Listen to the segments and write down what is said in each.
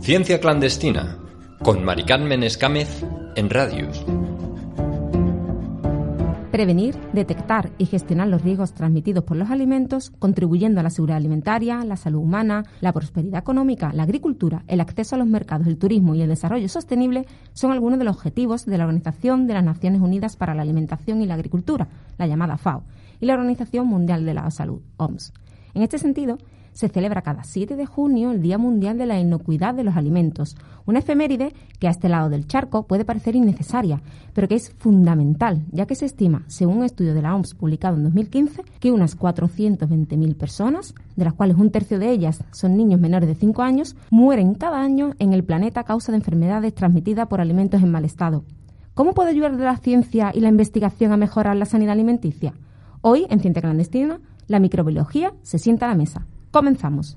Ciencia clandestina con Maricarmen Escámez en Radius. Prevenir, detectar y gestionar los riesgos transmitidos por los alimentos, contribuyendo a la seguridad alimentaria, la salud humana, la prosperidad económica, la agricultura, el acceso a los mercados, el turismo y el desarrollo sostenible, son algunos de los objetivos de la Organización de las Naciones Unidas para la Alimentación y la Agricultura, la llamada FAO y la Organización Mundial de la Salud, OMS. En este sentido, se celebra cada 7 de junio el Día Mundial de la Inocuidad de los Alimentos, una efeméride que a este lado del charco puede parecer innecesaria, pero que es fundamental, ya que se estima, según un estudio de la OMS publicado en 2015, que unas 420.000 personas, de las cuales un tercio de ellas son niños menores de 5 años, mueren cada año en el planeta a causa de enfermedades transmitidas por alimentos en mal estado. ¿Cómo puede ayudar la ciencia y la investigación a mejorar la sanidad alimenticia? Hoy, en Ciencia Clandestina, la microbiología se sienta a la mesa. Comenzamos.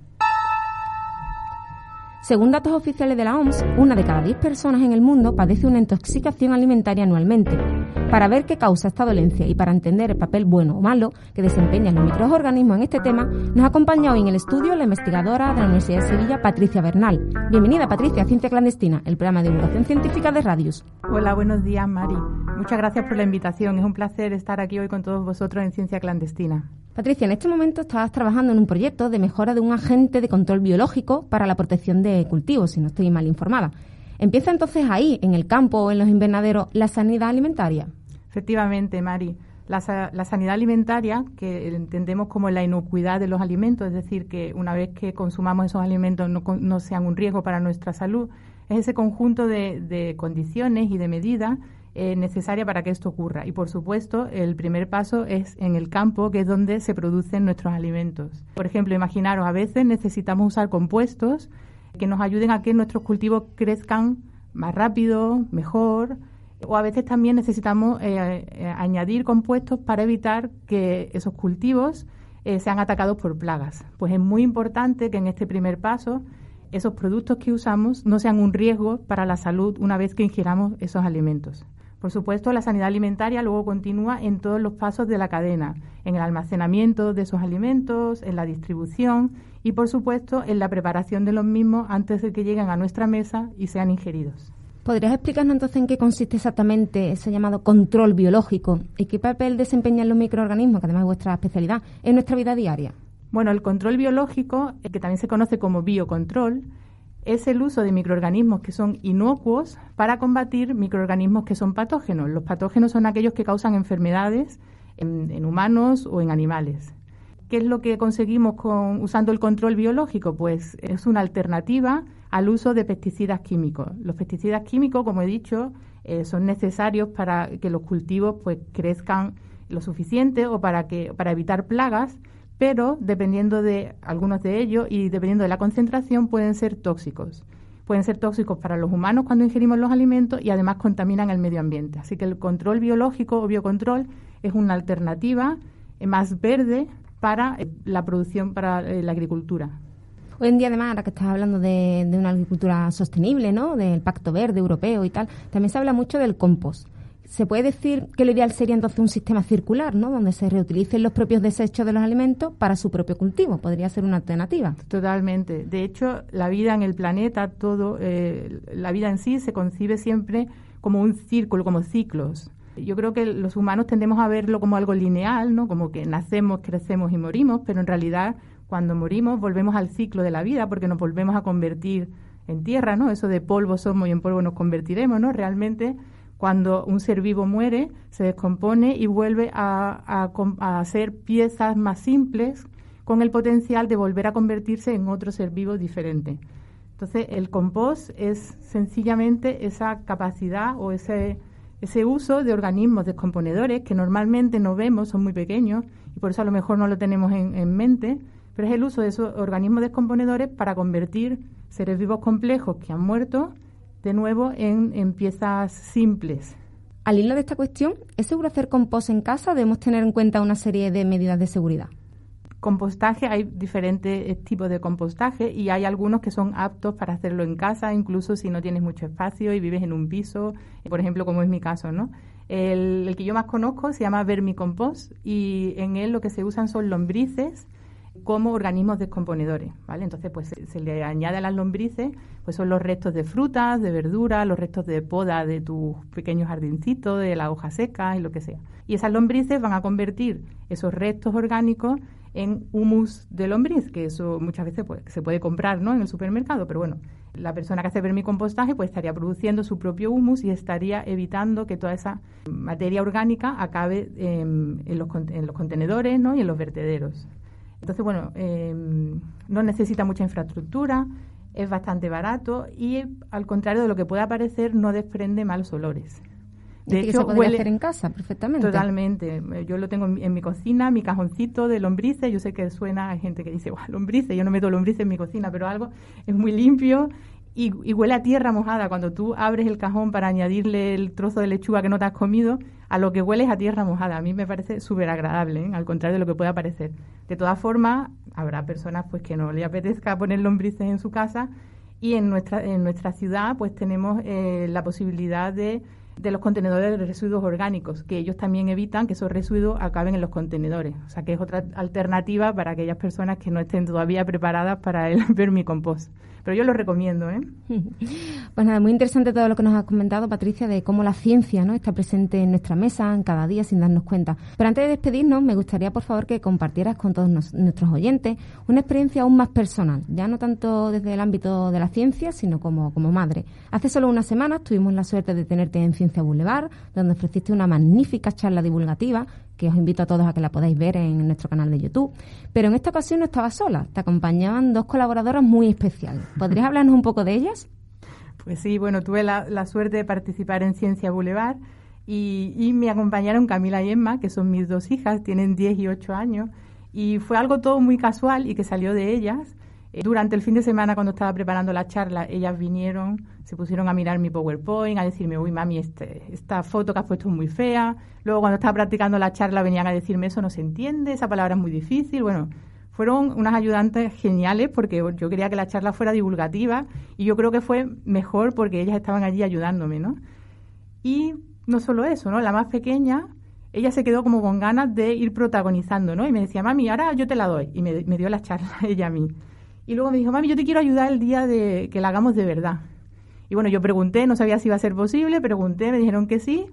Según datos oficiales de la OMS, una de cada diez personas en el mundo padece una intoxicación alimentaria anualmente. Para ver qué causa esta dolencia y para entender el papel bueno o malo que desempeñan los microorganismos en este tema, nos acompaña hoy en el estudio la investigadora de la Universidad de Sevilla, Patricia Bernal. Bienvenida, Patricia, a Ciencia Clandestina, el programa de divulgación científica de Radius. Hola, buenos días, Mari. Muchas gracias por la invitación. Es un placer estar aquí hoy con todos vosotros en Ciencia Clandestina. Patricia, en este momento estás trabajando en un proyecto de mejora de un agente de control biológico para la protección de cultivos, si no estoy mal informada. ¿Empieza entonces ahí, en el campo o en los invernaderos, la sanidad alimentaria? Efectivamente, Mari. La, sanidad alimentaria, que entendemos como la inocuidad de los alimentos, es decir, que una vez que consumamos esos alimentos no, sean un riesgo para nuestra salud, es ese conjunto de condiciones y de medidas eh, necesaria para que esto ocurra. Y por supuesto, el primer paso es en el campo, que es donde se producen nuestros alimentos. Por ejemplo, imaginaros, a veces necesitamos usar compuestos que nos ayuden a que nuestros cultivos crezcan más rápido, mejor, o a veces también necesitamos eh, eh, añadir compuestos para evitar que esos cultivos sean atacados por plagas. Pues es muy importante que en este primer paso esos productos que usamos no sean un riesgo para la salud una vez que ingiramos esos alimentos. Por supuesto, la sanidad alimentaria luego continúa en todos los pasos de la cadena, en el almacenamiento de esos alimentos, en la distribución y, por supuesto, en la preparación de los mismos antes de que lleguen a nuestra mesa y sean ingeridos. ¿Podrías explicarnos entonces en qué consiste exactamente ese llamado control biológico y qué papel desempeñan los microorganismos, que además es vuestra especialidad, en nuestra vida diaria? Bueno, el control biológico, que también se conoce como biocontrol, es el uso de microorganismos que son inocuos para combatir microorganismos que son patógenos. Los patógenos son aquellos que causan enfermedades en, humanos o en animales. ¿Qué es lo que conseguimos con, usando el control biológico? Pues es una alternativa al uso de pesticidas químicos. Los pesticidas químicos, como he dicho, eh, son necesarios para que los cultivos pues crezcan lo suficiente o para que para evitar plagas, pero dependiendo de algunos de ellos y dependiendo de la concentración pueden ser tóxicos. Pueden ser tóxicos para los humanos cuando ingerimos los alimentos y además contaminan el medio ambiente. Así que el control biológico o biocontrol es una alternativa eh, más verde para eh, la producción, para eh, la agricultura. Hoy en día, además, ahora que estás hablando de, de, una agricultura sostenible, ¿no? del Pacto Verde Europeo y tal, también se habla mucho del compost. Se puede decir que lo ideal sería entonces un sistema circular, ¿no? Donde se reutilicen los propios desechos de los alimentos para su propio cultivo. Podría ser una alternativa. Totalmente. De hecho, la vida en el planeta, todo, eh, la vida en sí se concibe siempre como un círculo, como ciclos. Yo creo que los humanos tendemos a verlo como algo lineal, ¿no? Como que nacemos, crecemos y morimos, pero en realidad cuando morimos volvemos al ciclo de la vida porque nos volvemos a convertir en tierra, ¿no? Eso de polvo somos y en polvo nos convertiremos, ¿no? Realmente cuando un ser vivo muere, se descompone y vuelve a, hacer piezas más simples con el potencial de volver a convertirse en otro ser vivo diferente. Entonces, el compost es sencillamente esa capacidad o ese, ese uso de organismos descomponedores que normalmente no vemos, son muy pequeños y por eso a lo mejor no lo tenemos en, mente, pero es el uso de esos organismos descomponedores para convertir seres vivos complejos que han muerto de nuevo en, en piezas simples. Al hilo de esta cuestión, ¿es seguro hacer compost en casa? ¿Debemos tener en cuenta una serie de medidas de seguridad? Compostaje, hay diferentes eh, tipos de compostaje y hay algunos que son aptos para hacerlo en casa, incluso si no tienes mucho espacio y vives en un piso, por ejemplo, como es mi caso, ¿no? El, que yo más conozco se llama vermicompost y en él lo que se usan son lombrices como organismos descomponedores, ¿vale? Entonces, pues se, le añade a las lombrices, pues son los restos de frutas, de verduras, los restos de poda de tus pequeños jardincitos, de la hoja seca y lo que sea. Y esas lombrices van a convertir esos restos orgánicos en humus de lombriz, que eso muchas veces pues, se puede comprar ¿no? en el supermercado, pero bueno, la persona que hace vermicompostaje pues estaría produciendo su propio humus y estaría evitando que toda esa materia orgánica acabe en, los, en los, contenedores ¿no? y en los vertederos. Entonces, bueno, em, no necesita mucha infraestructura, es bastante barato y al contrario de lo que pueda parecer no desprende malos olores. De hecho, se puede hacer en casa perfectamente. Totalmente. Yo lo tengo en, mi cocina, mi cajoncito de lombrices. Yo sé que suena, hay gente que dice, lombrices, yo no meto lombrices en mi cocina, pero algo es muy limpio y, huele a tierra mojada. Cuando tú abres el cajón para añadirle el trozo de lechuga que no te has comido, a lo que huele es a tierra mojada. A mí me parece súper agradable, ¿eh? al contrario de lo que pueda parecer. De todas formas, habrá personas pues que no le apetezca poner lombrices en su casa y en nuestra, en nuestra ciudad pues tenemos eh, la posibilidad de de los contenedores de residuos orgánicos, que ellos también evitan que esos residuos acaben en los contenedores. O sea que es otra alternativa para aquellas personas que no estén todavía preparadas para el vermicompost. Pero yo lo recomiendo. ¿eh? Pues nada, muy interesante todo lo que nos has comentado, Patricia, de cómo la ciencia ¿no? está presente en nuestra mesa en cada día sin darnos cuenta. Pero antes de despedirnos, me gustaría, por favor, que compartieras con todos nuestros oyentes una experiencia aún más personal, ya no tanto desde el ámbito de la ciencia, sino como, como madre. Hace solo unas semanas tuvimos la suerte de tenerte en Ciencia Boulevard, donde ofreciste una magnífica charla divulgativa que os invito a todos a que la podáis ver en nuestro canal de YouTube. Pero en esta ocasión no estabas sola, te acompañaban dos colaboradoras muy especiales. ¿Podrías hablarnos un poco de ellas? Pues sí, bueno, tuve la, suerte de participar en Ciencia Boulevard y, y, me acompañaron Camila y Emma, que son mis dos hijas, tienen 10 y 8 años, y fue algo todo muy casual y que salió de ellas. Eh, durante el fin de semana, cuando estaba preparando la charla, ellas vinieron, se pusieron a mirar mi PowerPoint, a decirme, uy, mami, este, esta foto que has puesto es muy fea. Luego, cuando estaba practicando la charla, venían a decirme, eso no se entiende, esa palabra es muy difícil. Bueno, fueron unas ayudantes geniales porque yo quería que la charla fuera divulgativa y yo creo que fue mejor porque ellas estaban allí ayudándome, ¿no? Y no solo eso, ¿no? La más pequeña, ella se quedó como con ganas de ir protagonizando, ¿no? Y me decía, mami, ahora yo te la doy. Y me, me dio la charla ella a mí. Y luego me dijo, mami, yo te quiero ayudar el día de que la hagamos de verdad. Y bueno, yo pregunté, no sabía si iba a ser posible, pregunté, me dijeron que sí.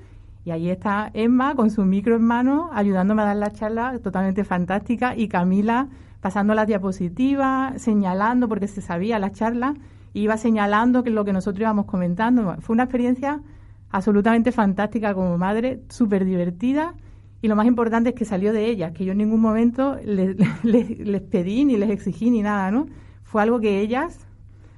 Y ahí está Emma con su micro en mano, ayudándome a dar la charla totalmente fantástica. Y Camila pasando las diapositivas, señalando, porque se sabía la charla, iba señalando que lo que nosotros íbamos comentando. Fue una experiencia absolutamente fantástica como madre, súper divertida. Y lo más importante es que salió de ellas, que yo en ningún momento les, les pedí ni les exigí ni nada, ¿no? Fue algo que ellas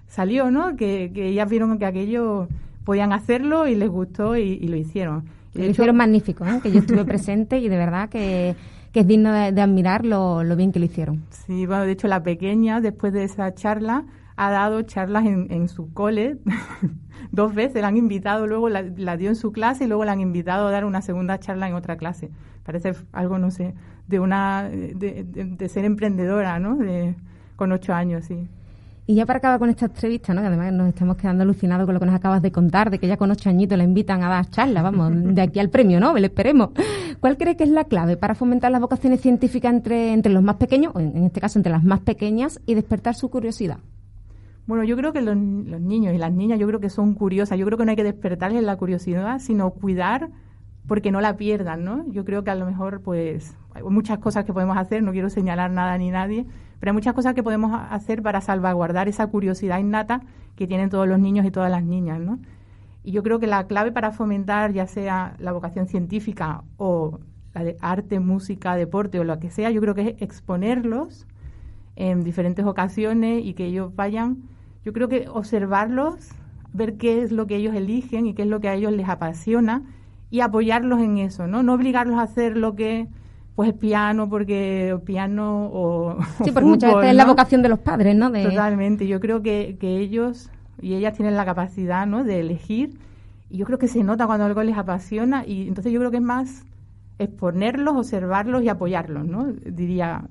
salió, ¿no? Que, ellas vieron que aquello podían hacerlo y les gustó y, lo hicieron. lo hicieron magnífico, ¿eh? que yo estuve presente y de verdad que, es digno de, admirar lo, bien que lo hicieron. Sí, bueno, de hecho la pequeña, después de esa charla, ha dado charlas en, su cole dos veces, la han invitado, luego la, dio en su clase y luego la han invitado a dar una segunda charla en otra clase. Parece algo, no sé, de una de, de ser emprendedora, ¿no? De, con ocho años, sí. Y ya para acabar con esta entrevista, ¿no? que además nos estamos quedando alucinados con lo que nos acabas de contar, de que ya con ocho añitos le invitan a dar charlas, vamos, de aquí al premio Nobel, esperemos. ¿Cuál cree que es la clave para fomentar las vocaciones científicas entre, entre los más pequeños, o en este caso entre las más pequeñas, y despertar su curiosidad? Bueno, yo creo que los, los niños y las niñas, yo creo que son curiosas, yo creo que no hay que despertarles la curiosidad, sino cuidar porque no la pierdan, ¿no? Yo creo que a lo mejor, pues, hay muchas cosas que podemos hacer, no quiero señalar nada ni nadie, pero hay muchas cosas que podemos hacer para salvaguardar esa curiosidad innata que tienen todos los niños y todas las niñas, ¿no? Y yo creo que la clave para fomentar ya sea la vocación científica o la de arte, música, deporte o lo que sea, yo creo que es exponerlos en diferentes ocasiones y que ellos vayan, yo creo que observarlos, ver qué es lo que ellos eligen y qué es lo que a ellos les apasiona y apoyarlos en eso, ¿no? No obligarlos a hacer lo que pues piano porque piano o sí porque muchas veces es la vocación de los padres no totalmente. Yo creo que, que ellos y ellas tienen la capacidad no de elegir. Y yo creo que se nota cuando algo les apasiona. Y entonces yo creo que es más exponerlos observarlos y apoyarlos no diría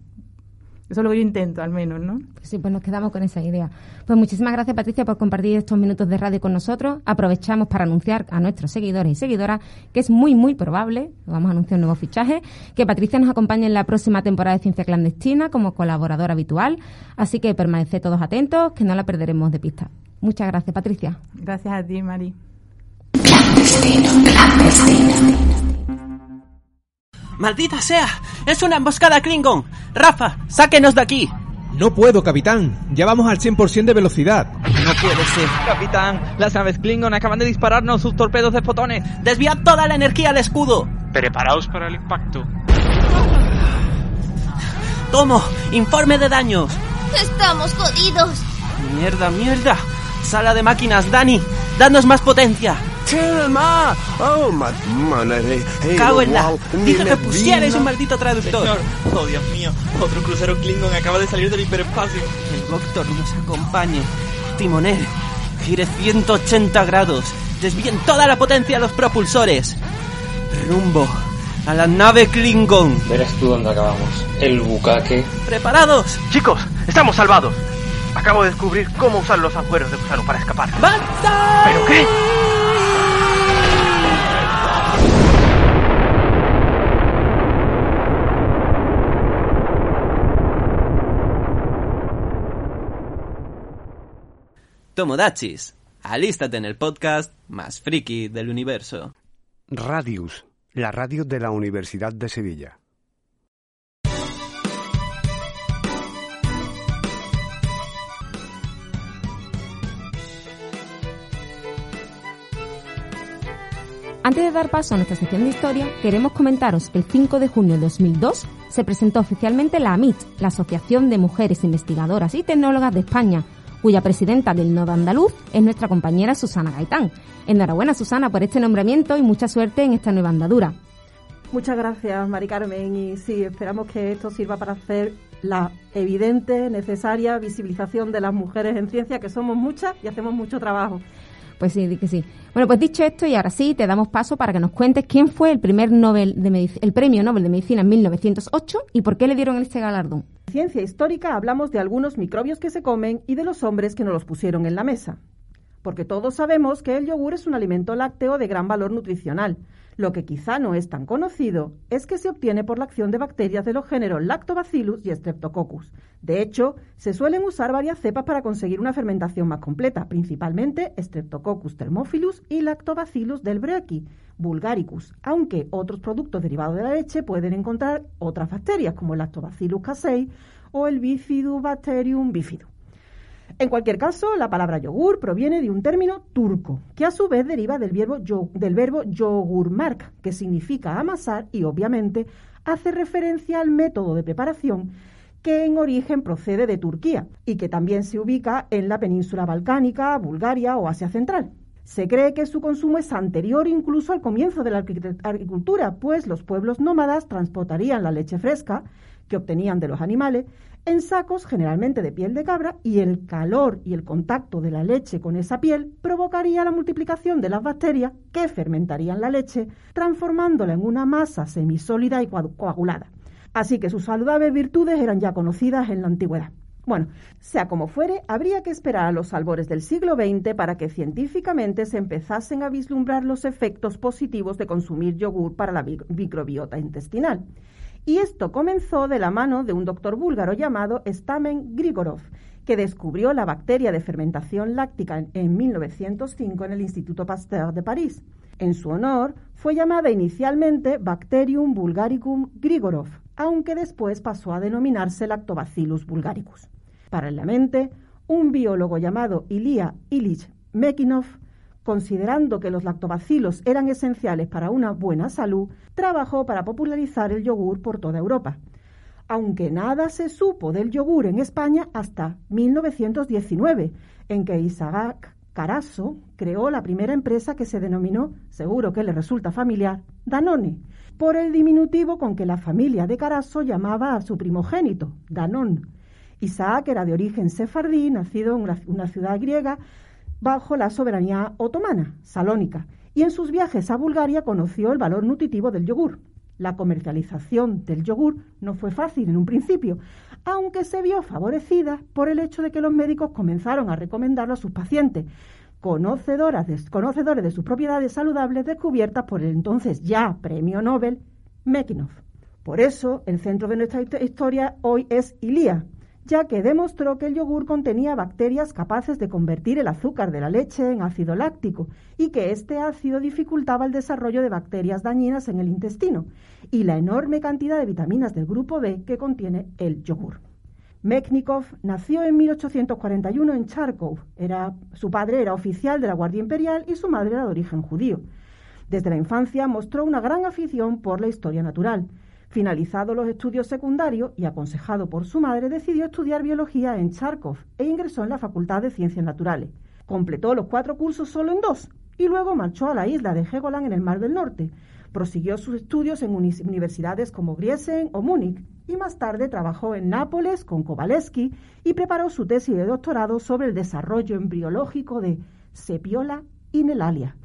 eso es lo que yo intento, al menos, ¿no? sí, pues nos quedamos con esa idea. Pues muchísimas gracias, Patricia, por compartir estos minutos de radio con nosotros. Aprovechamos para anunciar a nuestros seguidores y seguidoras que es muy, muy probable, vamos a anunciar un nuevo fichaje, que Patricia nos acompañe en la próxima temporada de Ciencia Clandestina como colaboradora habitual. Así que permaneced todos atentos, que no la perderemos de pista. Muchas gracias, Patricia. Gracias a ti, Mari. ¡Maldita sea! ¡Es una emboscada Klingon! ¡Rafa, sáquenos de aquí! No puedo, capitán. Ya vamos al 100% de velocidad. No puede ser. Capitán, las naves Klingon acaban de dispararnos sus torpedos de fotones. ¡Desviad toda la energía al escudo! Preparaos para el impacto. Tomo, informe de daños. Estamos jodidos. Mierda, mierda. Sala de máquinas, Dani. Danos más potencia. Oh, Cago en la. Dije que pusierais un maldito traductor. Señor. Oh, Dios mío. Otro crucero Klingon acaba de salir del hiperespacio. El Doctor nos acompañe. Timonel, gire 180 grados. Desvíen toda la potencia a los propulsores. Rumbo a la nave Klingon. Verás tú dónde acabamos. El bucaque. ¿Preparados? Chicos, estamos salvados. Acabo de descubrir cómo usar los agujeros de gusano para escapar. ¡Basta! ¿Pero qué? Tomodachis, alístate en el podcast más friki del universo. Radius, la radio de la Universidad de Sevilla. Antes de dar paso a nuestra sección de historia, queremos comentaros que el 5 de junio de 2002 se presentó oficialmente la AMIT, la Asociación de Mujeres Investigadoras y Tecnólogas de España, cuya presidenta del Nodo Andaluz es nuestra compañera Susana Gaitán. Enhorabuena, Susana, por este nombramiento y mucha suerte en esta nueva andadura. Muchas gracias, Mari Carmen, y sí, esperamos que esto sirva para hacer la evidente, necesaria visibilización de las mujeres en ciencia, que somos muchas y hacemos mucho trabajo. Pues sí, que sí. Bueno, pues dicho esto, y ahora sí, te damos paso para que nos cuentes quién fue el primer Nobel de el premio Nobel de Medicina en 1908 y por qué le dieron este galardón. En ciencia histórica hablamos de algunos microbios que se comen y de los hombres que nos los pusieron en la mesa. Porque todos sabemos que el yogur es un alimento lácteo de gran valor nutricional, lo que quizá no es tan conocido es que se obtiene por la acción de bacterias de los géneros Lactobacillus y Streptococcus. De hecho, se suelen usar varias cepas para conseguir una fermentación más completa, principalmente Streptococcus thermophilus y Lactobacillus del Breachi, vulgaricus, aunque otros productos derivados de la leche pueden encontrar otras bacterias como el Lactobacillus casei o el Bifidobacterium bifidum. En cualquier caso, la palabra yogur proviene de un término turco, que a su vez deriva del verbo, yogurmark, que significa amasar y obviamente hace referencia al método de preparación que en origen procede de Turquía y que también se ubica en la península balcánica, Bulgaria o Asia Central. Se cree que su consumo es anterior incluso al comienzo de la agricultura, pues los pueblos nómadas transportarían la leche fresca que obtenían de los animales en sacos generalmente de piel de cabra y el calor y el contacto de la leche con esa piel provocaría la multiplicación de las bacterias que fermentarían la leche, transformándola en una masa semisólida y coagulada. Así que sus saludables virtudes eran ya conocidas en la antigüedad. Bueno, sea como fuere, habría que esperar a los albores del siglo XX para que científicamente se empezasen a vislumbrar los efectos positivos de consumir yogur para la microbiota intestinal. Y esto comenzó de la mano de un doctor búlgaro llamado Stamen Grigorov, que descubrió la bacteria de fermentación láctica en 1905 en el Instituto Pasteur de París. En su honor fue llamada inicialmente Bacterium bulgaricum grigorov, aunque después pasó a denominarse Lactobacillus bulgaricus. Paralelamente, un biólogo llamado Ilya Ilich Mekinov considerando que los lactobacilos eran esenciales para una buena salud, trabajó para popularizar el yogur por toda Europa. Aunque nada se supo del yogur en España hasta 1919, en que Isaac Carasso creó la primera empresa que se denominó, seguro que le resulta familiar, Danone, por el diminutivo con que la familia de Carasso llamaba a su primogénito, Danón. Isaac era de origen sefardí, nacido en una ciudad griega bajo la soberanía otomana, Salónica, y en sus viajes a Bulgaria conoció el valor nutritivo del yogur. La comercialización del yogur no fue fácil en un principio, aunque se vio favorecida por el hecho de que los médicos comenzaron a recomendarlo a sus pacientes, conocedores de sus propiedades saludables descubiertas por el entonces ya premio Nobel Mekinov. Por eso, el centro de nuestra historia hoy es Ilía, ya que demostró que el yogur contenía bacterias capaces de convertir el azúcar de la leche en ácido láctico y que este ácido dificultaba el desarrollo de bacterias dañinas en el intestino y la enorme cantidad de vitaminas del grupo B que contiene el yogur. Meknikov nació en 1841 en Charkov. Era, su padre era oficial de la Guardia Imperial y su madre era de origen judío. Desde la infancia mostró una gran afición por la historia natural. Finalizados los estudios secundarios y aconsejado por su madre, decidió estudiar biología en Charkov e ingresó en la Facultad de Ciencias Naturales. Completó los cuatro cursos solo en dos y luego marchó a la isla de Helgoland en el Mar del Norte. Prosiguió sus estudios en universidades como Griesen o Múnich y más tarde trabajó en Nápoles con Kowalewski y preparó su tesis de doctorado sobre el desarrollo embriológico de Sepiola inelalia.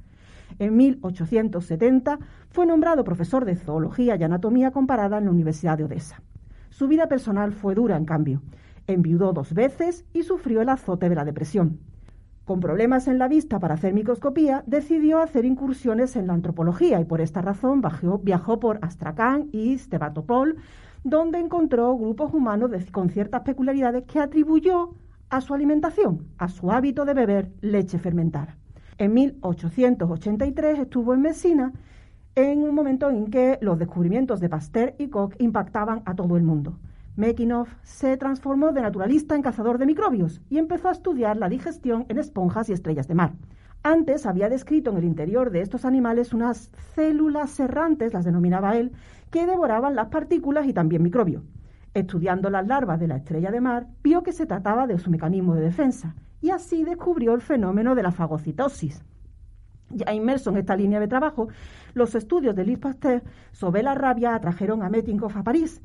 En 1870 fue nombrado profesor de zoología y anatomía comparada en la Universidad de Odessa. Su vida personal fue dura, en cambio. Enviudó dos veces y sufrió el azote de la depresión. Con problemas en la vista para hacer microscopía, decidió hacer incursiones en la antropología y por esta razón viajó, por Astrakhan y Stevatopol, donde encontró grupos humanos con ciertas peculiaridades que atribuyó a su alimentación, a su hábito de beber leche fermentada. En 1883 estuvo en Messina en un momento en que los descubrimientos de Pasteur y Koch impactaban a todo el mundo. Mekinov se transformó de naturalista en cazador de microbios y empezó a estudiar la digestión en esponjas y estrellas de mar. Antes había descrito en el interior de estos animales unas células errantes, las denominaba él, que devoraban las partículas y también microbios. Estudiando las larvas de la estrella de mar, vio que se trataba de su mecanismo de defensa y así descubrió el fenómeno de la fagocitosis. Ya inmerso en esta línea de trabajo, los estudios de Louis Pasteur sobre la rabia atrajeron a Mettinkoff a París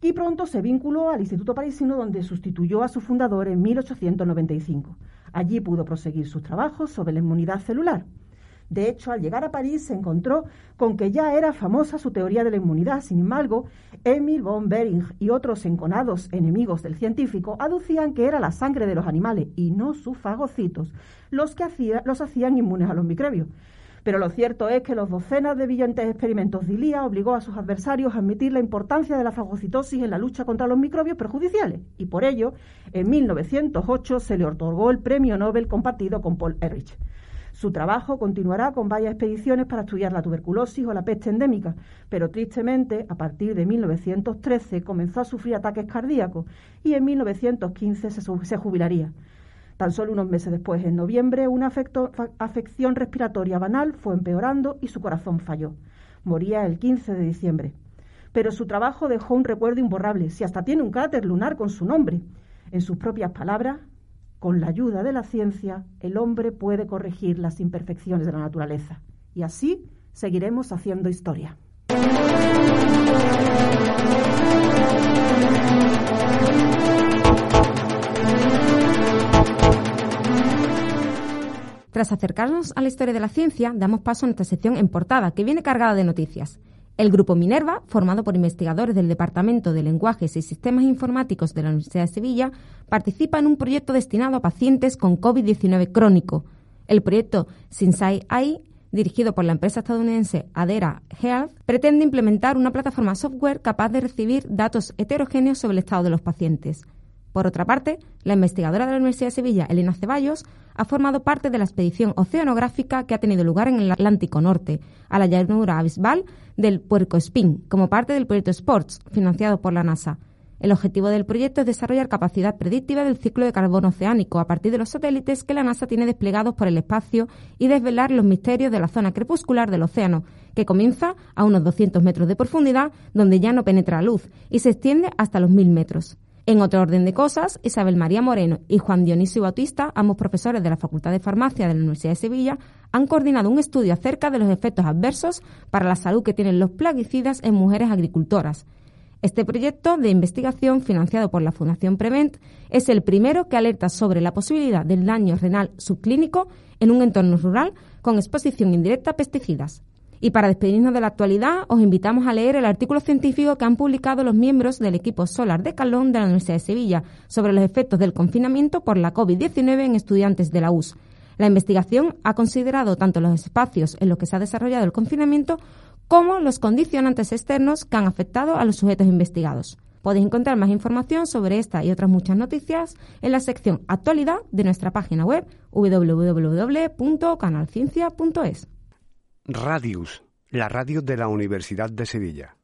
y pronto se vinculó al Instituto Parisino donde sustituyó a su fundador en 1895. Allí pudo proseguir sus trabajos sobre la inmunidad celular. De hecho, al llegar a París se encontró con que ya era famosa su teoría de la inmunidad. Sin embargo, Emil von Behring y otros enconados enemigos del científico aducían que era la sangre de los animales y no sus fagocitos los que los hacían inmunes a los microbios. Pero lo cierto es que los docenas de brillantes experimentos de Ilía obligó a sus adversarios a admitir la importancia de la fagocitosis en la lucha contra los microbios perjudiciales y por ello, en 1908 se le otorgó el premio Nobel compartido con Paul Ehrlich. Su trabajo continuará con varias expediciones para estudiar la tuberculosis o la peste endémica, pero tristemente, a partir de 1913 comenzó a sufrir ataques cardíacos y en 1915 se, jubilaría. Tan solo unos meses después, en noviembre, una afección respiratoria banal fue empeorando y su corazón falló. Moría el 15 de diciembre. Pero su trabajo dejó un recuerdo imborrable, si hasta tiene un cráter lunar con su nombre. En sus propias palabras, con la ayuda de la ciencia, el hombre puede corregir las imperfecciones de la naturaleza. Y así seguiremos haciendo historia. Tras acercarnos a la historia de la ciencia, damos paso a nuestra sección en portada, que viene cargada de noticias. El Grupo Minerva, formado por investigadores del Departamento de Lenguajes y Sistemas Informáticos de la Universidad de Sevilla, participa en un proyecto destinado a pacientes con COVID-19 crónico. El proyecto Sinsai AI, dirigido por la empresa estadounidense Adera Health, pretende implementar una plataforma software capaz de recibir datos heterogéneos sobre el estado de los pacientes. Por otra parte, la investigadora de la Universidad de Sevilla, Elena Ceballos, ha formado parte de la expedición oceanográfica que ha tenido lugar en el Atlántico Norte, a la llanura abismal del Puerco Espín, como parte del proyecto Sports, financiado por la NASA. El objetivo del proyecto es desarrollar capacidad predictiva del ciclo de carbono oceánico a partir de los satélites que la NASA tiene desplegados por el espacio y desvelar los misterios de la zona crepuscular del océano, que comienza a unos 200 metros de profundidad, donde ya no penetra luz, y se extiende hasta los 1000 metros. En otro orden de cosas, Isabel María Moreno y Juan Dionisio Bautista, ambos profesores de la Facultad de Farmacia de la Universidad de Sevilla, han coordinado un estudio acerca de los efectos adversos para la salud que tienen los plaguicidas en mujeres agricultoras. Este proyecto de investigación, financiado por la Fundación Prevent, es el primero que alerta sobre la posibilidad del daño renal subclínico en un entorno rural con exposición indirecta a pesticidas. Y para despedirnos de la actualidad, os invitamos a leer el artículo científico que han publicado los miembros del equipo Solar de Calón de la Universidad de Sevilla sobre los efectos del confinamiento por la COVID-19 en estudiantes de la US. La investigación ha considerado tanto los espacios en los que se ha desarrollado el confinamiento como los condicionantes externos que han afectado a los sujetos investigados. Podéis encontrar más información sobre esta y otras muchas noticias en la sección Actualidad de nuestra página web www.canalciencia.es. Radius, la radio de la Universidad de Sevilla.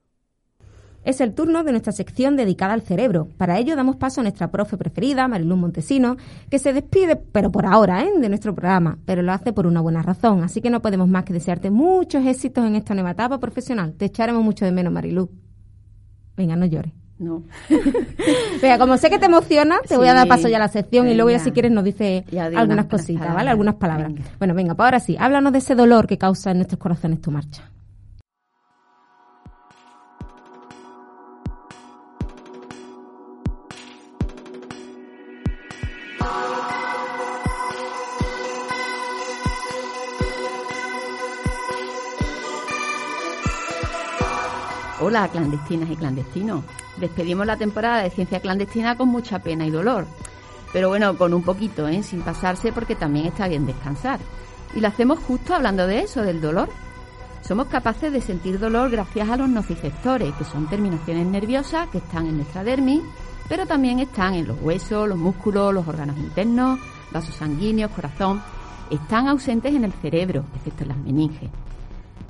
Es el turno de nuestra sección dedicada al cerebro. Para ello damos paso a nuestra profe preferida, Mariluz Montesino, que se despide, pero por ahora, ¿eh? de nuestro programa, pero lo hace por una buena razón. Así que no podemos más que desearte muchos éxitos en esta nueva etapa profesional. Te echaremos mucho de menos, Mariluz. Venga, no llores. No. Venga, como sé que te emociona, te voy a dar paso ya a la sección y luego ya si quieres nos dice algunas cositas, ¿vale? Algunas palabras. Bueno, venga, pues ahora sí, háblanos de ese dolor que causa en nuestros corazones tu marcha. Hola, clandestinas y clandestinos. Despedimos la temporada de ciencia clandestina con mucha pena y dolor. Pero bueno, con un poquito, ¿eh? sin pasarse porque también está bien descansar. Y lo hacemos justo hablando de eso, del dolor. Somos capaces de sentir dolor gracias a los nociceptores, que son terminaciones nerviosas que están en nuestra dermis, pero también están en los huesos, los músculos, los órganos internos, vasos sanguíneos, corazón. Están ausentes en el cerebro, excepto en las meninges.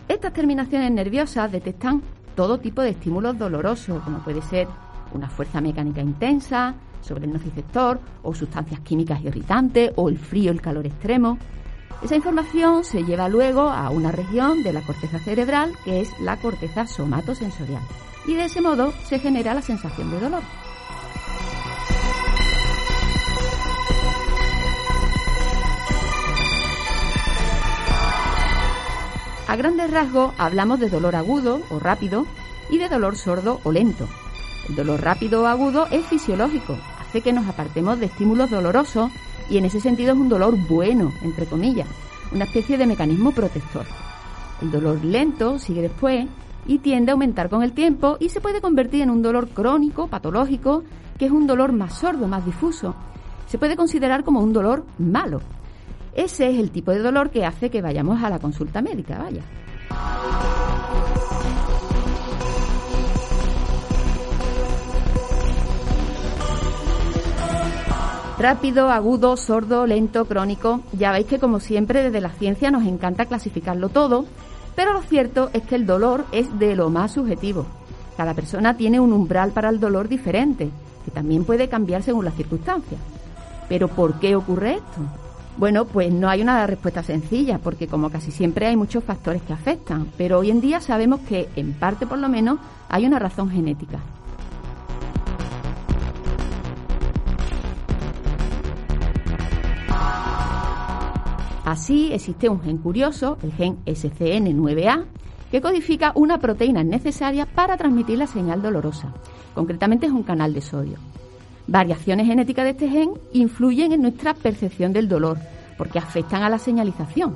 Estas terminaciones nerviosas detectan todo tipo de estímulos dolorosos, como puede ser una fuerza mecánica intensa sobre el nociceptor, o sustancias químicas irritantes, o el frío, el calor extremo. Esa información se lleva luego a una región de la corteza cerebral que es la corteza somatosensorial. Y de ese modo se genera la sensación de dolor. A grandes rasgos hablamos de dolor agudo o rápido y de dolor sordo o lento. El dolor rápido o agudo es fisiológico, hace que nos apartemos de estímulos dolorosos y en ese sentido es un dolor bueno, entre comillas, una especie de mecanismo protector. El dolor lento sigue después y tiende a aumentar con el tiempo y se puede convertir en un dolor crónico, patológico, que es un dolor más sordo, más difuso. Se puede considerar como un dolor malo, ese es el tipo de dolor que hace que vayamos a la consulta médica, vaya. Rápido, agudo, sordo, lento, crónico. Ya veis que como siempre desde la ciencia nos encanta clasificarlo todo, pero lo cierto es que el dolor es de lo más subjetivo. Cada persona tiene un umbral para el dolor diferente, que también puede cambiar según las circunstancias. Pero ¿por qué ocurre esto? Bueno, pues no hay una respuesta sencilla, porque como casi siempre hay muchos factores que afectan, pero hoy en día sabemos que, en parte por lo menos, hay una razón genética. Así, existe un gen curioso, el gen SCN9A, que codifica una proteína necesaria para transmitir la señal dolorosa. Concretamente es un canal de sodio. Variaciones genéticas de este gen influyen en nuestra percepción del dolor porque afectan a la señalización.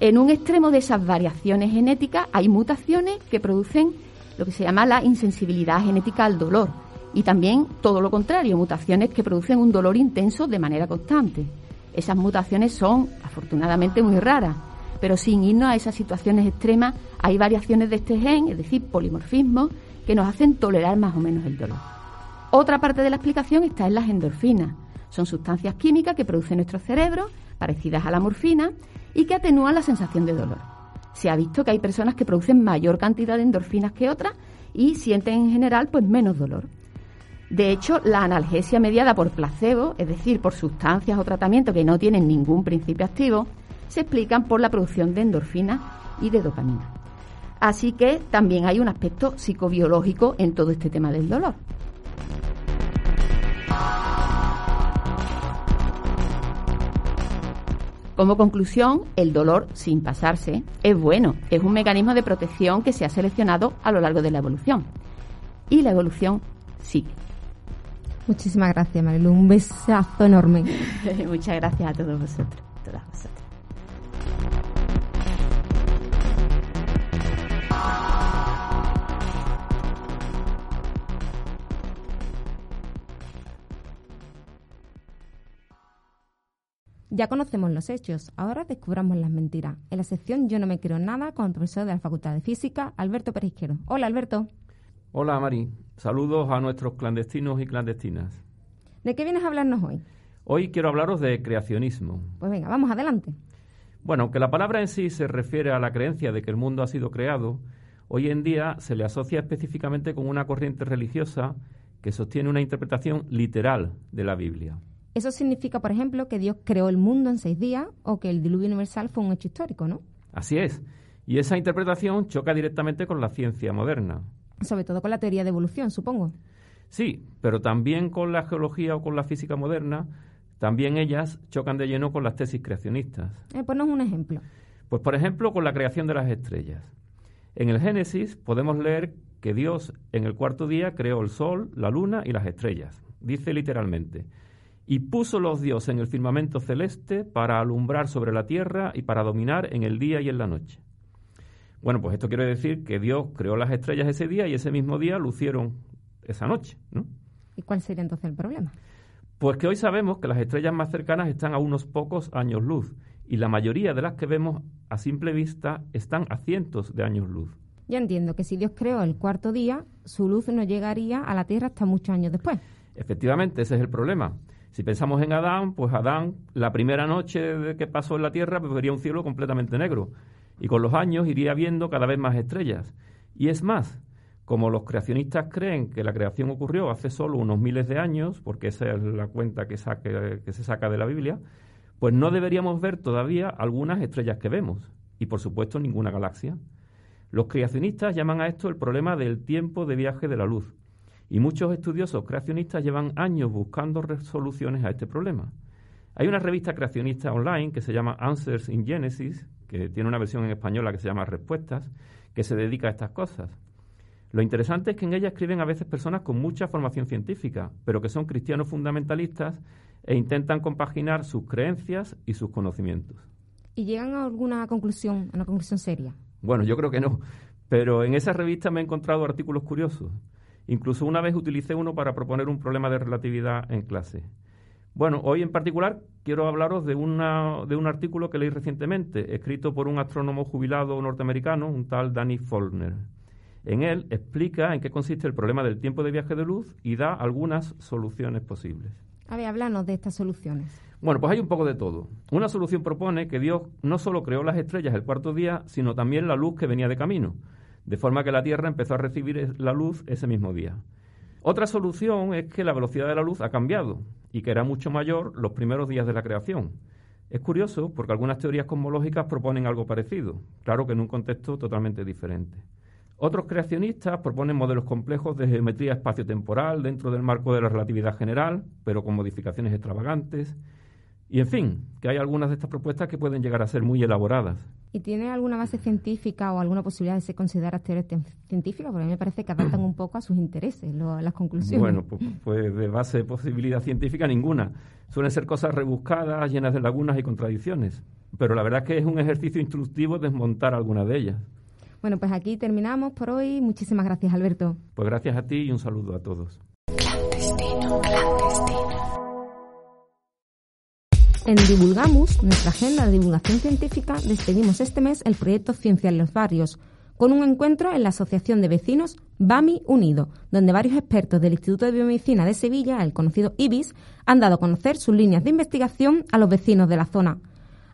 En un extremo de esas variaciones genéticas hay mutaciones que producen lo que se llama la insensibilidad genética al dolor y también todo lo contrario, mutaciones que producen un dolor intenso de manera constante. Esas mutaciones son afortunadamente muy raras, pero sin irnos a esas situaciones extremas hay variaciones de este gen, es decir, polimorfismos, que nos hacen tolerar más o menos el dolor. Otra parte de la explicación está en las endorfinas. Son sustancias químicas que produce nuestro cerebro, parecidas a la morfina, y que atenúan la sensación de dolor. Se ha visto que hay personas que producen mayor cantidad de endorfinas que otras y sienten en general pues menos dolor. De hecho, la analgesia mediada por placebo, es decir, por sustancias o tratamientos que no tienen ningún principio activo, se explican por la producción de endorfinas y de dopamina. Así que también hay un aspecto psicobiológico en todo este tema del dolor. Como conclusión, el dolor, sin pasarse, es bueno, es un mecanismo de protección que se ha seleccionado a lo largo de la evolución. Y la evolución sigue. Muchísimas gracias, Marilu. Un besazo enorme. Muchas gracias a todos vosotros. Ya conocemos los hechos, ahora descubramos las mentiras. En la sección Yo no me creo nada con el profesor de la Facultad de Física, Alberto Perisquero. Hola, Alberto. Hola, Mari. Saludos a nuestros clandestinos y clandestinas. ¿De qué vienes a hablarnos hoy? Hoy quiero hablaros de creacionismo. Pues venga, vamos adelante. Bueno, aunque la palabra en sí se refiere a la creencia de que el mundo ha sido creado, hoy en día se le asocia específicamente con una corriente religiosa que sostiene una interpretación literal de la Biblia. Eso significa, por ejemplo, que Dios creó el mundo en seis días o que el diluvio universal fue un hecho histórico, ¿no? Así es. Y esa interpretación choca directamente con la ciencia moderna. Sobre todo con la teoría de evolución, supongo. Sí, pero también con la geología o con la física moderna, también ellas chocan de lleno con las tesis creacionistas. Eh, ponnos un ejemplo. Pues por ejemplo con la creación de las estrellas. En el Génesis podemos leer que Dios en el cuarto día creó el sol, la luna y las estrellas. Dice literalmente, y puso los dioses en el firmamento celeste para alumbrar sobre la tierra y para dominar en el día y en la noche. Bueno, pues esto quiere decir que Dios creó las estrellas ese día y ese mismo día lucieron esa noche, ¿no? ¿Y cuál sería entonces el problema? Pues que hoy sabemos que las estrellas más cercanas están a unos pocos años luz y la mayoría de las que vemos a simple vista están a cientos de años luz. Ya entiendo que si Dios creó el cuarto día, su luz no llegaría a la Tierra hasta muchos años después. Efectivamente, ese es el problema. Si pensamos en Adán, pues Adán, la primera noche que pasó en la tierra, pues vería un cielo completamente negro. Y con los años iría viendo cada vez más estrellas. Y es más, como los creacionistas creen que la creación ocurrió hace solo unos miles de años, porque esa es la cuenta que, que se saca de la Biblia, pues no deberíamos ver todavía algunas estrellas que vemos. Y por supuesto ninguna galaxia. Los creacionistas llaman a esto el problema del tiempo de viaje de la luz y muchos estudiosos creacionistas llevan años buscando soluciones a este problema. Hay una revista creacionista online que se llama Answers in Genesis, que tiene una versión en española que se llama Respuestas, que se dedica a estas cosas. Lo interesante es que en ella escriben a veces personas con mucha formación científica, pero que son cristianos fundamentalistas e intentan compaginar sus creencias y sus conocimientos. ¿Y llegan a alguna conclusión, a una conclusión seria? Bueno, yo creo que no, pero en esa revista me he encontrado artículos curiosos. Incluso una vez utilicé uno para proponer un problema de relatividad en clase. Bueno, hoy en particular quiero hablaros de, una, de un artículo que leí recientemente, escrito por un astrónomo jubilado norteamericano, un tal Danny Faulkner. En él explica en qué consiste el problema del tiempo de viaje de luz y da algunas soluciones posibles. A ver, háblanos de estas soluciones. Bueno, pues hay un poco de todo. Una solución propone que Dios no solo creó las estrellas el cuarto día, sino también la luz que venía de camino de forma que la Tierra empezó a recibir la luz ese mismo día. Otra solución es que la velocidad de la luz ha cambiado y que era mucho mayor los primeros días de la creación. Es curioso porque algunas teorías cosmológicas proponen algo parecido, claro que en un contexto totalmente diferente. Otros creacionistas proponen modelos complejos de geometría espaciotemporal dentro del marco de la relatividad general, pero con modificaciones extravagantes. Y en fin, que hay algunas de estas propuestas que pueden llegar a ser muy elaboradas. ¿Y tiene alguna base científica o alguna posibilidad de ser considerada teorías científicas? Porque a mí me parece que adaptan un poco a sus intereses las conclusiones. Bueno, pues, pues, de base de posibilidad científica ninguna. Suelen ser cosas rebuscadas, llenas de lagunas y contradicciones. Pero la verdad es que es un ejercicio instructivo desmontar algunas de ellas. Bueno, pues aquí terminamos por hoy. Muchísimas gracias, Alberto. Pues gracias a ti y un saludo a todos. Clandestino, clandestino. En Divulgamus, nuestra agenda de divulgación científica, despedimos este mes el proyecto Ciencia en los Barrios, con un encuentro en la Asociación de Vecinos BAMI Unido, donde varios expertos del Instituto de Biomedicina de Sevilla, el conocido IBIS, han dado a conocer sus líneas de investigación a los vecinos de la zona.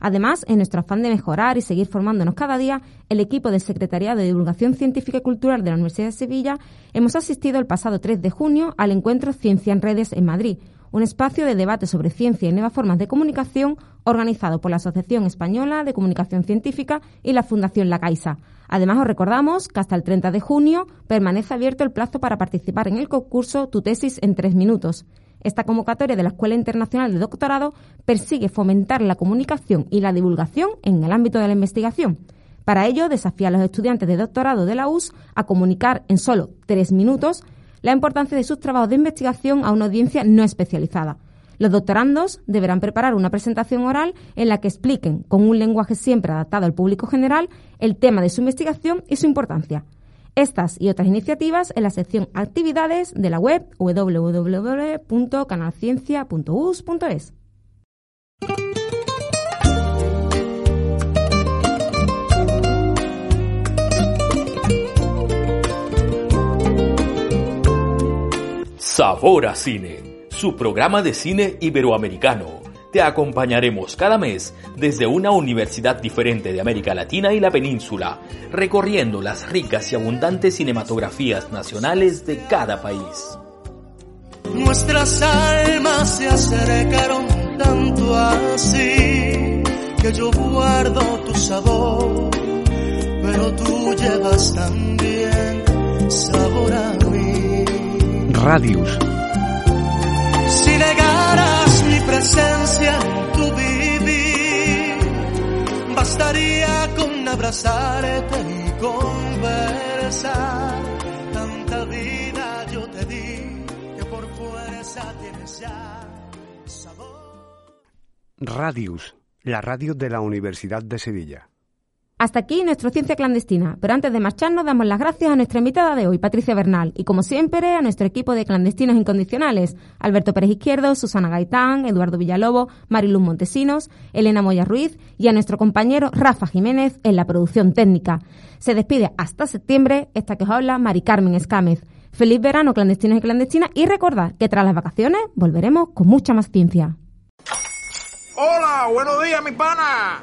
Además, en nuestro afán de mejorar y seguir formándonos cada día, el equipo del Secretariado de Divulgación Científica y Cultural de la Universidad de Sevilla hemos asistido el pasado 3 de junio al encuentro Ciencia en Redes en Madrid, un espacio de debate sobre ciencia y nuevas formas de comunicación organizado por la Asociación Española de Comunicación Científica y la Fundación La Caixa. Además, os recordamos que hasta el 30 de junio permanece abierto el plazo para participar en el concurso Tu tesis en tres minutos. Esta convocatoria de la Escuela Internacional de Doctorado persigue fomentar la comunicación y la divulgación en el ámbito de la investigación. Para ello, desafía a los estudiantes de doctorado de la US a comunicar en solo tres minutos la importancia de sus trabajos de investigación a una audiencia no especializada. Los doctorandos deberán preparar una presentación oral en la que expliquen, con un lenguaje siempre adaptado al público general, el tema de su investigación y su importancia. Estas y otras iniciativas en la sección Actividades de la web www.canalciencia.us.es. Sabor a Cine, su programa de cine iberoamericano. Te acompañaremos cada mes desde una universidad diferente de América Latina y la península, recorriendo las ricas y abundantes cinematografías nacionales de cada país. Nuestras almas se acercaron tanto así que yo guardo tu sabor, pero tú llevas también sabor a Radius. Si negaras mi presencia en tu vivir, bastaría con abrazarte y conversar. Tanta vida yo te di que por fuerza tienes ya sabor. Radius, la radio de la Universidad de Sevilla. Hasta aquí nuestra ciencia clandestina, pero antes de marcharnos damos las gracias a nuestra invitada de hoy, Patricia Bernal, y como siempre a nuestro equipo de clandestinos incondicionales, Alberto Pérez Izquierdo, Susana Gaitán, Eduardo Villalobo, Mariluz Montesinos, Elena Moya Ruiz y a nuestro compañero Rafa Jiménez en la producción técnica. Se despide hasta septiembre esta que os habla Mari Carmen Escámez. Feliz verano, clandestinos y clandestinas, y recordad que tras las vacaciones volveremos con mucha más ciencia. Hola, buenos días, mi pana.